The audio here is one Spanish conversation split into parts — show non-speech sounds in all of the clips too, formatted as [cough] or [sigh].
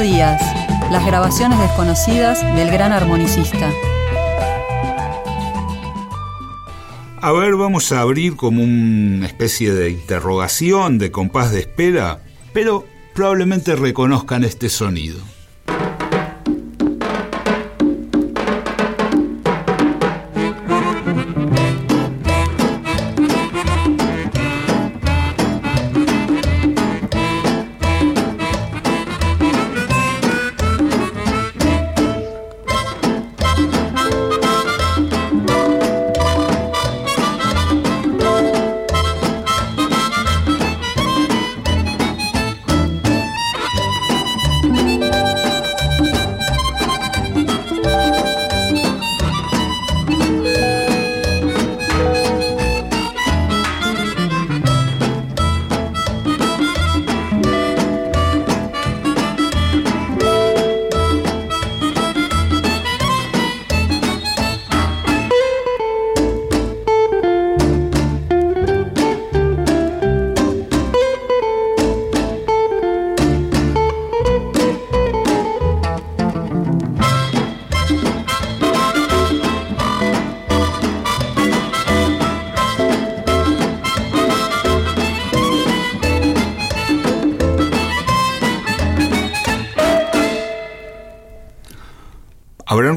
Díaz, las grabaciones desconocidas del gran armonicista. A ver, vamos a abrir como una especie de interrogación, de compás de espera, pero probablemente reconozcan este sonido.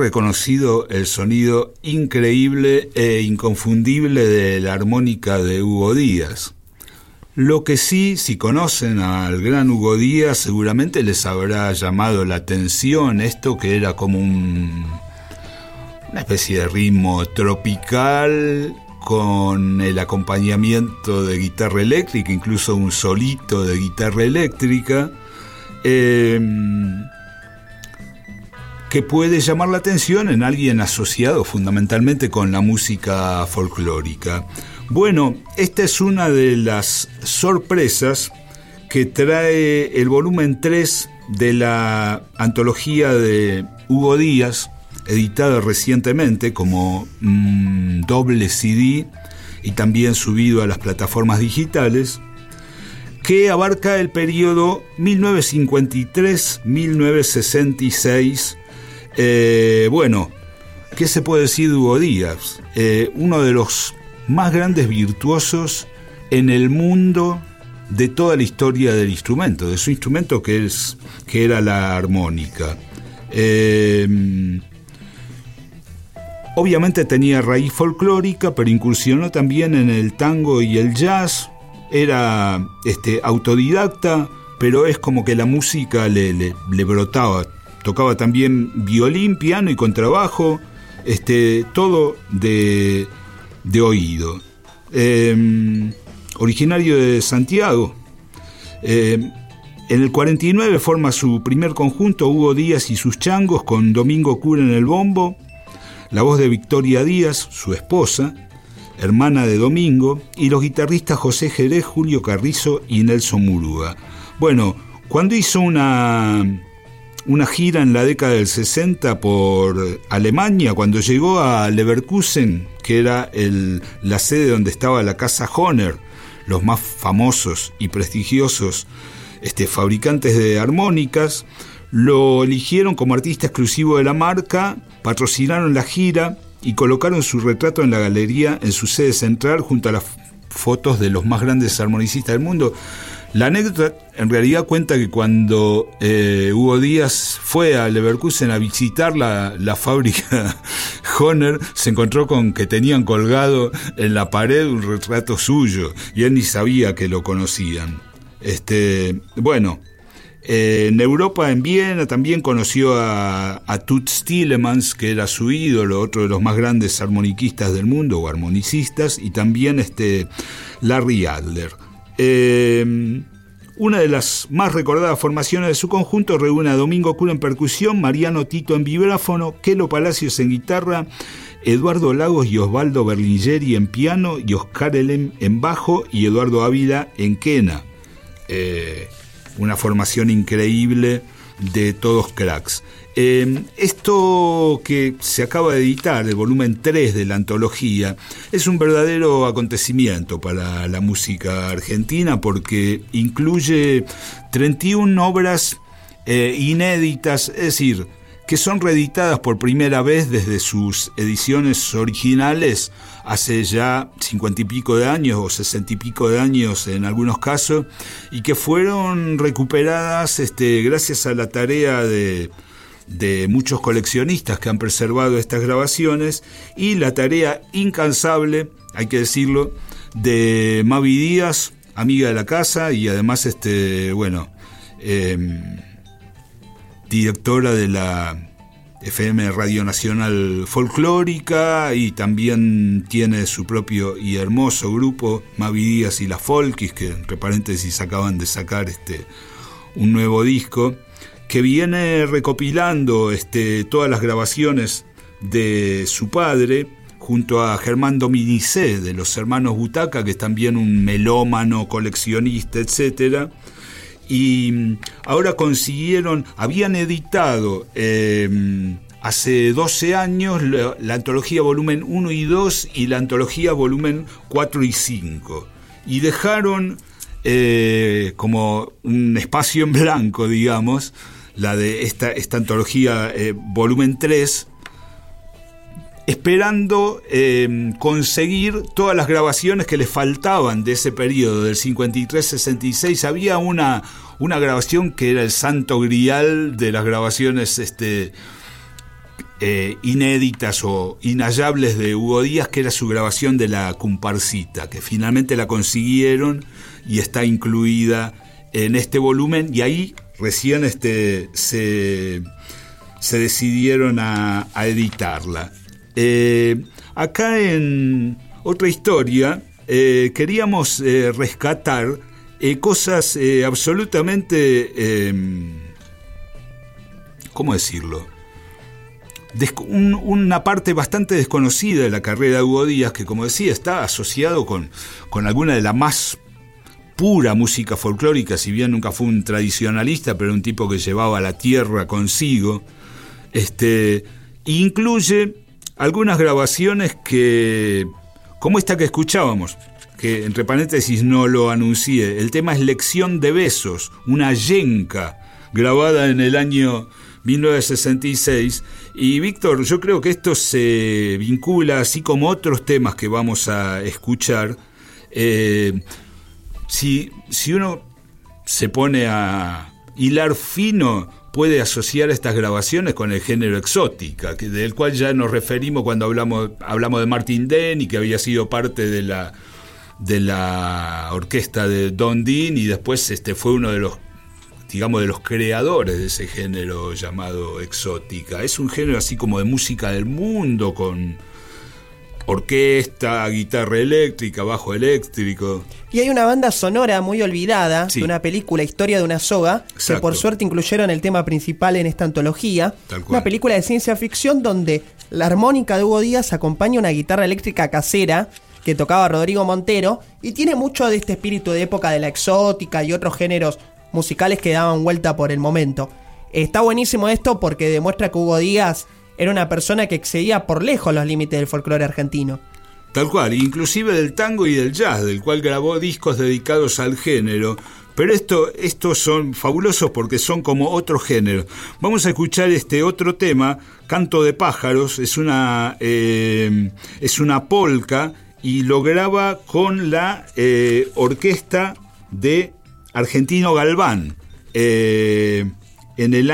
Reconocido el sonido increíble e inconfundible de la armónica de Hugo Díaz. Lo que sí, si conocen al gran Hugo Díaz, seguramente les habrá llamado la atención esto que era como un, una especie de ritmo tropical con el acompañamiento de guitarra eléctrica, incluso un solito de guitarra eléctrica. Eh, que puede llamar la atención en alguien asociado fundamentalmente con la música folclórica. Bueno, esta es una de las sorpresas que trae el volumen 3 de la antología de Hugo Díaz, editada recientemente como mm, doble CD y también subido a las plataformas digitales, que abarca el periodo 1953-1966 eh, bueno, ¿qué se puede decir de Hugo Díaz? Eh, uno de los más grandes virtuosos en el mundo de toda la historia del instrumento, de su instrumento que, es, que era la armónica. Eh, obviamente tenía raíz folclórica, pero incursionó también en el tango y el jazz. Era este, autodidacta, pero es como que la música le, le brotaba tocaba también violín, piano y contrabajo, este, todo de, oído. Em, originario de Santiago. Em, en el 49 forma su primer conjunto Hugo Díaz y sus changos con Domingo Cura en el bombo, la voz de Victoria Díaz, su esposa, hermana de Domingo, y los guitarristas José Jerez, Julio Carrizo y Nelson Muruga. Bueno, cuando hizo una una gira en la década del 60 por Alemania, cuando llegó a Leverkusen, que era la sede donde estaba la casa Honer, los más famosos y prestigiosos este, fabricantes de armónicas, lo eligieron como artista exclusivo de la marca, patrocinaron la gira y colocaron su retrato en la galería en su sede central junto a las fotos de los más grandes armonicistas del mundo. La anécdota en realidad cuenta que cuando eh, Hugo Díaz fue a Leverkusen a visitar la, fábrica [laughs] Honer, se encontró con que tenían colgado en la pared un retrato suyo y él ni sabía que lo conocían. Este, bueno, eh, en Europa, en Viena, también conoció a, a Toots que era su ídolo, otro de los más grandes armoniquistas del mundo, o armonicistas, y también este Larry Adler. Eh, una de las más recordadas formaciones de su conjunto reúne a Domingo Cura en percusión, Mariano Tito en vibráfono, Kelo Palacios en guitarra, Eduardo Lagos y Osvaldo Berlingeri en piano y Oscar Elem en bajo y Eduardo Ávila en quena. Eh, una formación increíble de todos cracks. Em, esto que se acaba de editar, el volumen 3 de la antología, es un verdadero acontecimiento para la música argentina porque incluye 31 obras eh, inéditas, es decir, que son reeditadas por primera vez desde sus ediciones originales hace ya cincuenta y pico de años o sesenta y pico de años en algunos casos, y que fueron recuperadas este, gracias a la tarea de, de muchos coleccionistas que han preservado estas grabaciones y la tarea incansable, hay que decirlo, de Mavi Díaz, amiga de la casa y además, este, bueno, em, directora de la FM Radio Nacional Folclórica y también tiene su propio y hermoso grupo, Mavi Díaz y las Folkis, que entre paréntesis acaban de sacar este, un nuevo disco, que viene recopilando este, todas las grabaciones de su padre, junto a Germán Dominicé de los hermanos Butaca, que es también un melómano, coleccionista, etc. Y mm, ahora consiguieron, habían editado em, hace 12 años la, antología volumen 1 y 2 y la antología volumen 4 y 5. Y dejaron eh, como un espacio en blanco, digamos, la de esta, esta antología eh, volumen 3, esperando em, conseguir todas las grabaciones que le faltaban de ese periodo, del 53-66. Había una, una grabación que era el santo grial de las grabaciones este, eh, inéditas o inhallables de Hugo Díaz, que era su grabación de la comparsita, que finalmente la consiguieron y está incluida en este volumen y ahí recién este, se, decidieron a editarla. Eh, acá en otra historia eh, queríamos eh, rescatar cosas absolutamente, em, ¿cómo decirlo? una parte bastante desconocida de la carrera de Hugo Díaz, que como decía está asociado con, con alguna de la más pura música folclórica, si bien nunca fue un tradicionalista, pero un tipo que llevaba la tierra consigo. Este, incluye algunas grabaciones que, como esta que escuchábamos, que entre paréntesis no lo anuncié, el tema es Lección de Besos, una yenca grabada en el año 1966. Y Víctor, yo creo que esto se vincula, así como otros temas que vamos a escuchar, eh, si, si uno se pone a hilar fino puede asociar estas grabaciones con el género exótica, que, del cual ya nos referimos cuando hablamos, hablamos de Martin Den y que había sido parte de la, de la orquesta de Don Dean y después este, fue uno de los digamos, de los creadores de ese género llamado exótica. Es un género así como de música del mundo, con orquesta, guitarra eléctrica, bajo eléctrico. Y hay una banda sonora muy olvidada de una película, Historia de una soga, que por suerte incluyeron el tema principal en esta antología. Una película de ciencia ficción donde la armónica de Hugo Díaz acompaña una guitarra eléctrica casera que tocaba Rodrigo Montero y tiene mucho de este espíritu de época de la exótica y otros géneros musicales que daban vuelta por el momento. Está buenísimo esto porque demuestra que Hugo Díaz era una persona que excedía por lejos los límites del folclore argentino. Tal cual, inclusive del tango y del jazz, del cual grabó discos dedicados al género. Pero esto, estos son fabulosos porque son como otro género. Vamos a escuchar este otro tema, Canto de pájaros, es una, eh, es una polca y lo graba con la eh, orquesta de Argentino Galván. Eh, en el,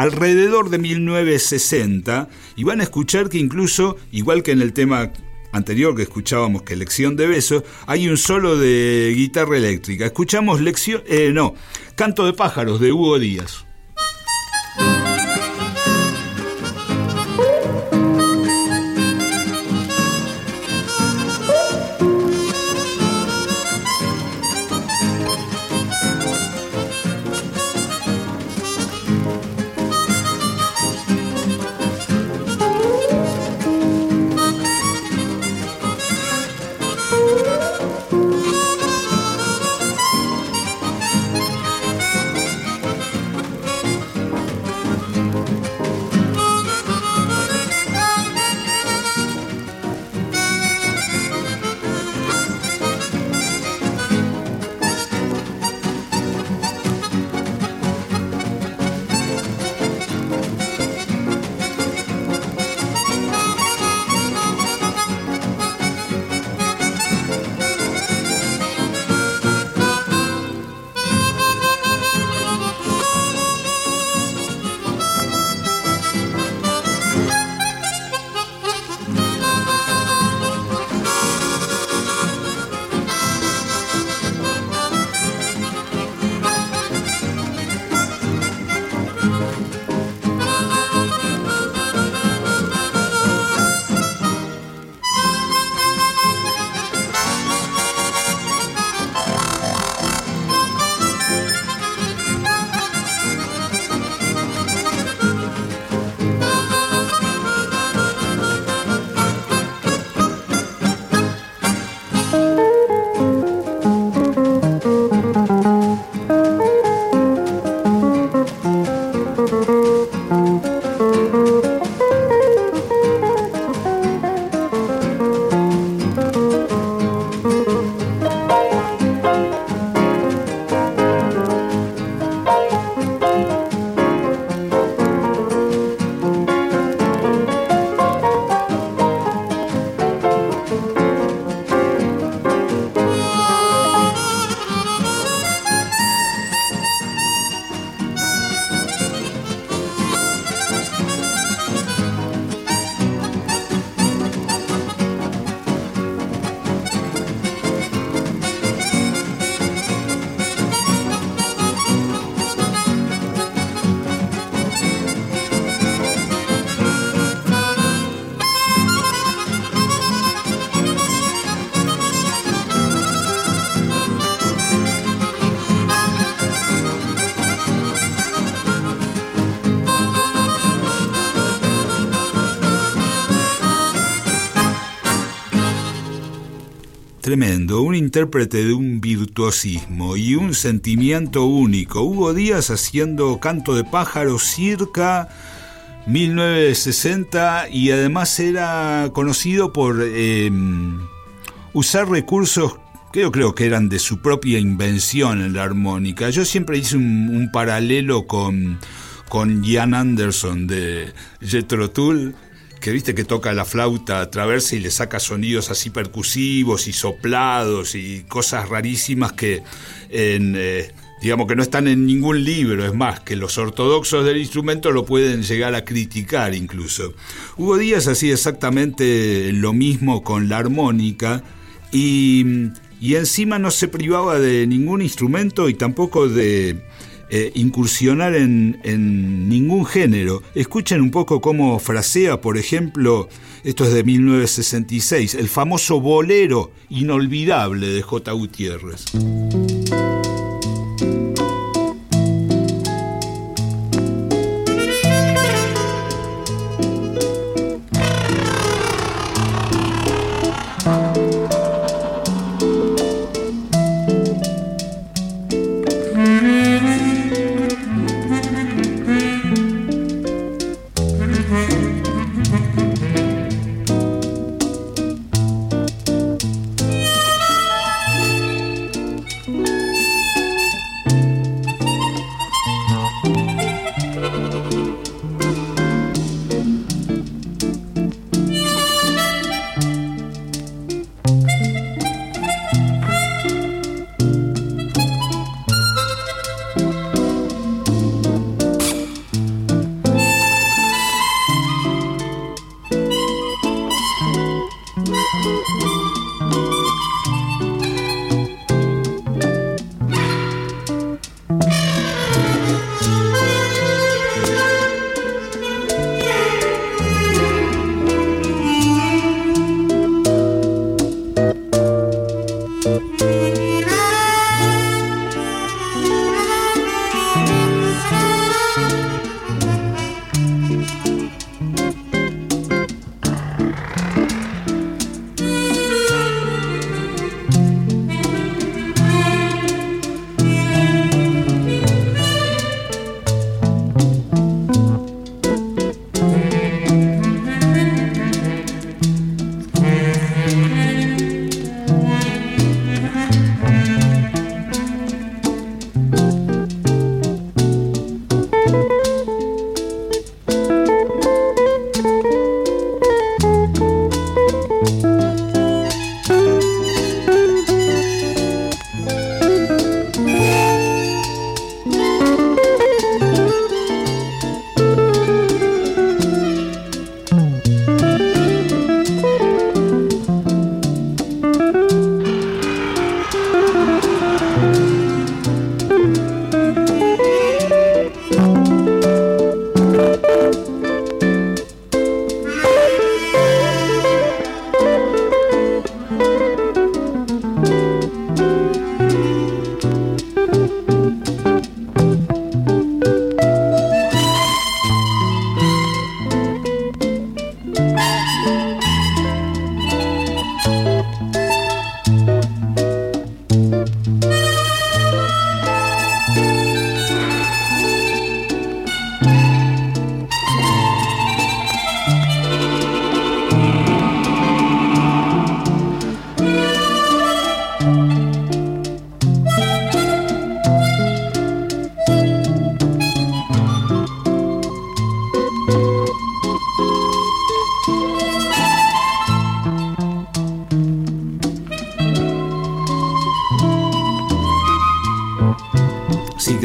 alrededor de 1960 y van a escuchar que incluso, igual que en el tema anterior que escuchábamos que Lección de Besos, hay un solo de guitarra eléctrica. Escuchamos lección, eh, no, Canto de pájaros de Hugo Díaz. Tremendo, un intérprete de un virtuosismo y un sentimiento único. Hugo Díaz haciendo canto de pájaro circa 1960 y además era conocido por em, usar recursos que yo creo que eran de su propia invención en la armónica. Yo siempre hice un, paralelo con, con Ian Anderson de Jethro Tull, que viste que toca la flauta a través y le saca sonidos así percusivos y soplados y cosas rarísimas que en, eh, digamos que no están en ningún libro, es más, que los ortodoxos del instrumento lo pueden llegar a criticar incluso. Hugo Díaz hacía exactamente lo mismo con la armónica y, y encima no se privaba de ningún instrumento y tampoco de eh, incursionar en, en, ningún género. Escuchen un poco cómo frasea, por ejemplo, esto es de 1966, el famoso bolero inolvidable de J. Gutiérrez.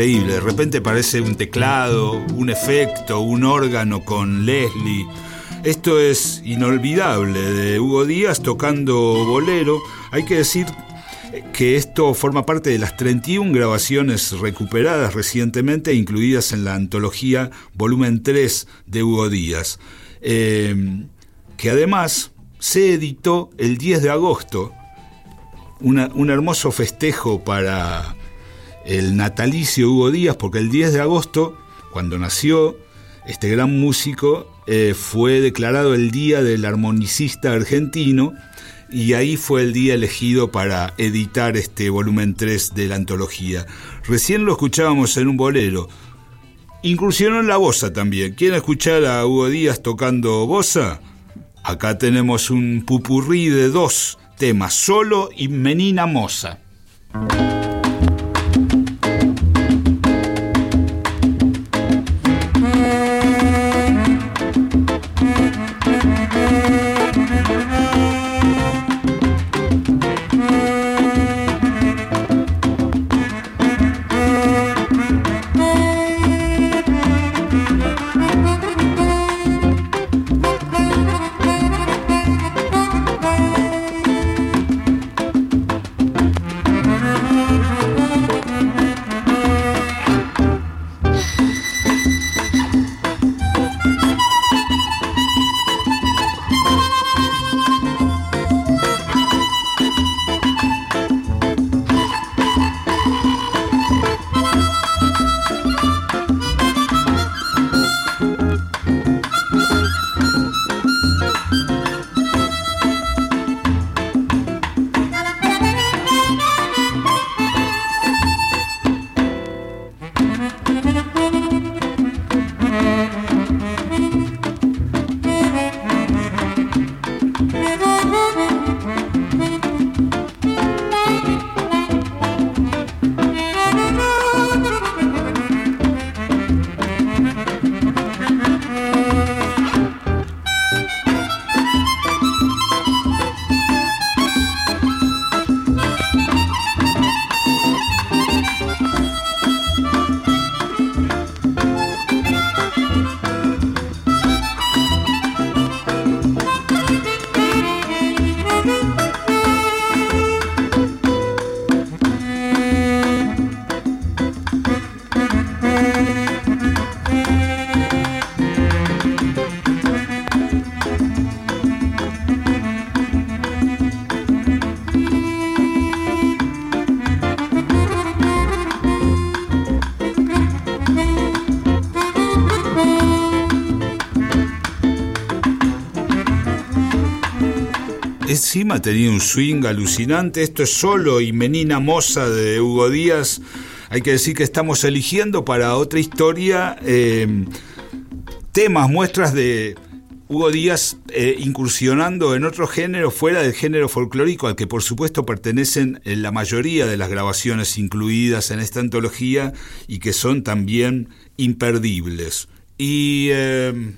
De repente parece un teclado, un efecto, un órgano con Leslie. Esto es inolvidable de Hugo Díaz tocando bolero. Hay que decir que esto forma parte de las 31 grabaciones recuperadas recientemente, incluidas en la antología volumen 3 de Hugo Díaz, eh, que además se editó el 10 de agosto, un hermoso festejo para el natalicio Hugo Díaz, porque el 10 de agosto, cuando nació este gran músico, eh, fue declarado el Día del Armonicista Argentino y ahí fue el día elegido para editar este volumen 3 de la antología. Recién lo escuchábamos en un bolero. Incursionó en la bosa también. ¿Quieren escuchar a Hugo Díaz tocando bosa? Acá tenemos un pupurrí de dos temas, solo y Menina Moza. Encima tenía un swing alucinante. Esto es solo y Menina Moza de Hugo Díaz. Hay que decir que estamos eligiendo para otra historia eh, temas, muestras de Hugo Díaz eh, incursionando en otro género fuera del género folclórico al que por supuesto pertenecen en la mayoría de las grabaciones incluidas en esta antología y que son también imperdibles. Y eh,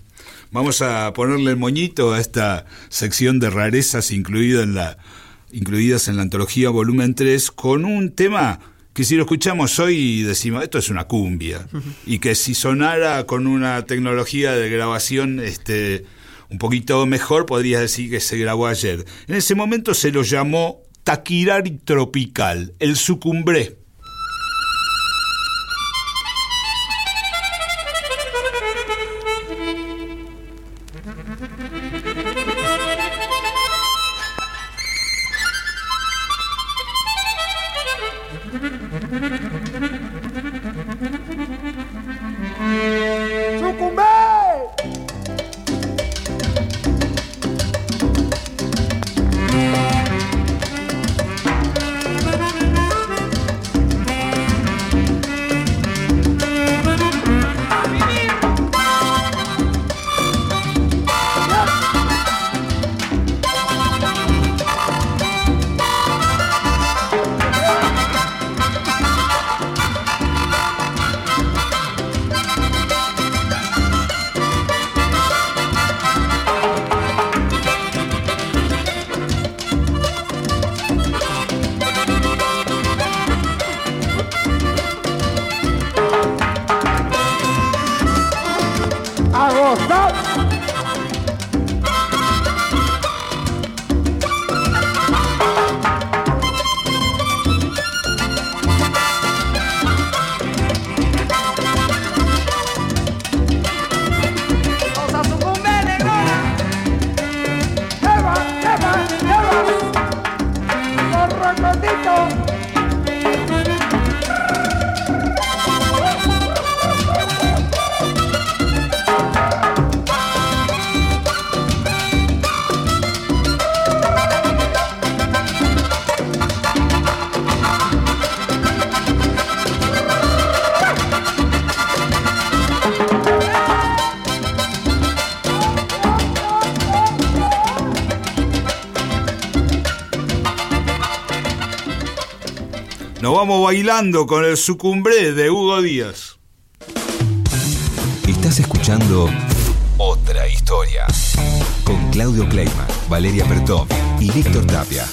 Vamos a ponerle el moñito a esta sección de rarezas incluida en la, incluidas en la antología volumen 3 con un tema que si lo escuchamos hoy decimos esto es una cumbia y que si sonara con una tecnología de grabación este un poquito mejor podría decir que se grabó ayer. En ese momento se lo llamó Taquirari Tropical, el sucumbré. Bailando con el sucumbré de Hugo Díaz. Estás escuchando Otra Historia con Claudio Kleiman, Valeria Pertov y Víctor Tapia.